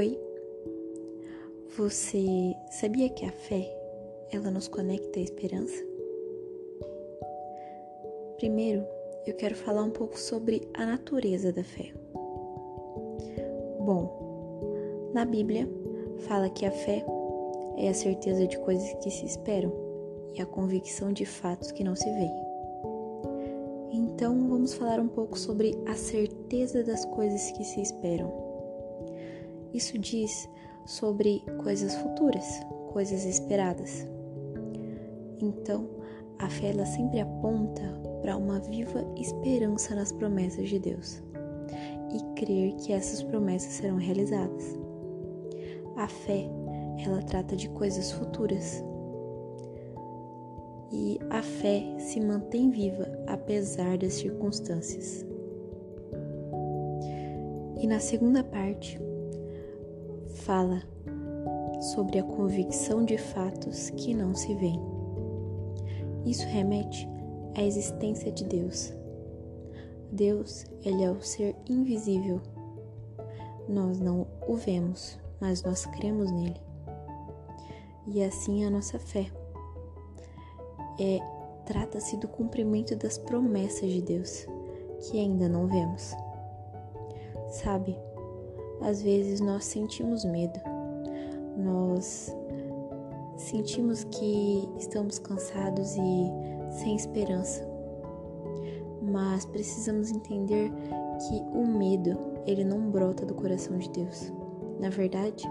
Oi. Você sabia que a fé ela nos conecta à esperança? Primeiro, eu quero falar um pouco sobre a natureza da fé. Bom, na Bíblia fala que a fé é a certeza de coisas que se esperam e a convicção de fatos que não se veem. Então, vamos falar um pouco sobre a certeza das coisas que se esperam. Isso diz sobre coisas futuras, coisas esperadas. Então, a fé ela sempre aponta para uma viva esperança nas promessas de Deus e crer que essas promessas serão realizadas. A fé, ela trata de coisas futuras. E a fé se mantém viva apesar das circunstâncias. E na segunda parte, fala sobre a convicção de fatos que não se veem. Isso remete à existência de Deus. Deus, ele é o ser invisível. Nós não o vemos, mas nós cremos nele. E assim a nossa fé. É trata-se do cumprimento das promessas de Deus, que ainda não vemos. Sabe, às vezes nós sentimos medo, nós sentimos que estamos cansados e sem esperança. Mas precisamos entender que o medo, ele não brota do coração de Deus. Na verdade,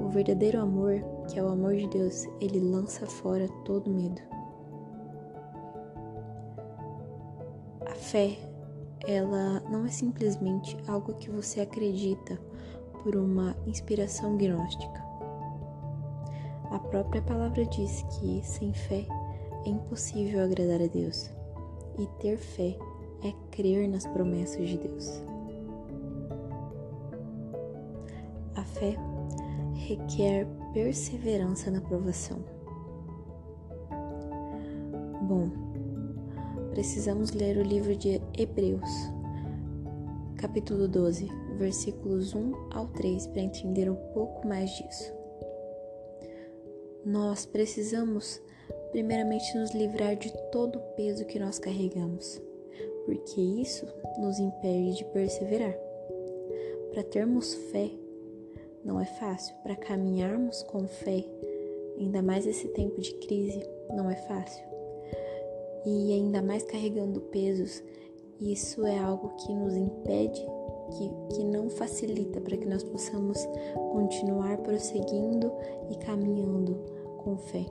o verdadeiro amor, que é o amor de Deus, ele lança fora todo medo. A fé, ela não é simplesmente algo que você acredita por uma inspiração gnóstica. A própria palavra diz que sem fé é impossível agradar a Deus, e ter fé é crer nas promessas de Deus. A fé requer perseverança na provação. Bom, precisamos ler o livro de Hebreus, capítulo 12, versículos 1 ao 3, para entender um pouco mais disso. Nós precisamos, primeiramente, nos livrar de todo o peso que nós carregamos, porque isso nos impede de perseverar. Para termos fé, não é fácil. Para caminharmos com fé, ainda mais esse tempo de crise, não é fácil. E ainda mais carregando pesos, isso é algo que nos impede que, que não facilita para que nós possamos continuar prosseguindo e caminhando com fé.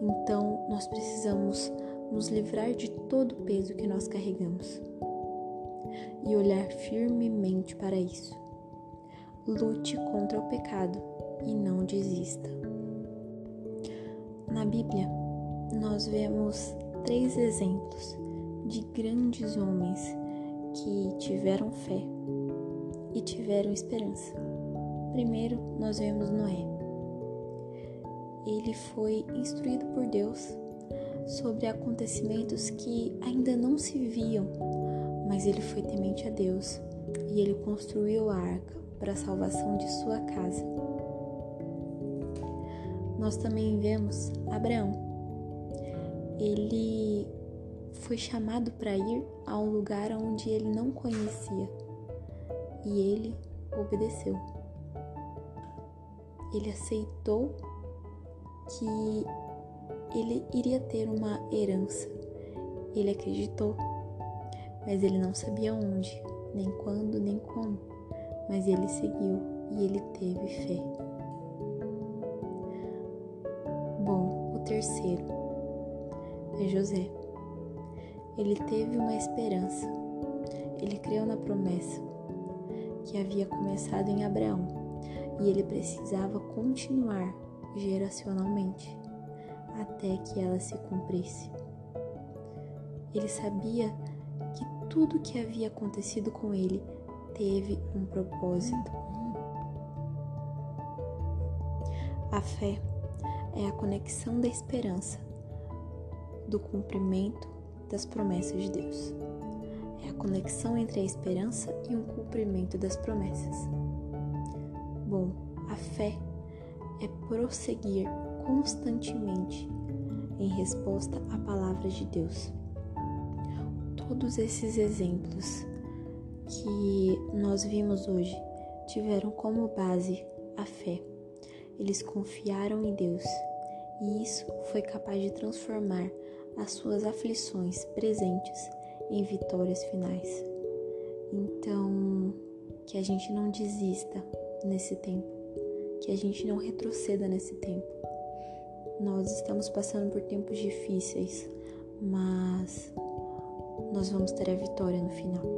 Então, nós precisamos nos livrar de todo o peso que nós carregamos e olhar firmemente para isso. Lute contra o pecado e não desista. Na Bíblia, nós vemos três exemplos de grandes homens que tiveram fé e tiveram esperança. Primeiro, nós vemos Noé. Ele foi instruído por Deus sobre acontecimentos que ainda não se viam, mas ele foi temente a Deus e ele construiu a arca para a salvação de sua casa. Nós também vemos Abraão. Ele foi chamado para ir a um lugar onde ele não conhecia e ele obedeceu. Ele aceitou que ele iria ter uma herança. Ele acreditou, mas ele não sabia onde, nem quando, nem como. Mas ele seguiu e ele teve fé. Bom, o terceiro é José. Ele teve uma esperança. Ele creu na promessa que havia começado em Abraão e ele precisava continuar geracionalmente até que ela se cumprisse. Ele sabia que tudo que havia acontecido com ele teve um propósito. A fé é a conexão da esperança, do cumprimento das promessas de Deus. É a conexão entre a esperança e o cumprimento das promessas. Bom, a fé é prosseguir constantemente em resposta à palavra de Deus. Todos esses exemplos que nós vimos hoje tiveram como base a fé. Eles confiaram em Deus e isso foi capaz de transformar as suas aflições presentes em vitórias finais. Então, que a gente não desista nesse tempo, que a gente não retroceda nesse tempo. Nós estamos passando por tempos difíceis, mas nós vamos ter a vitória no final.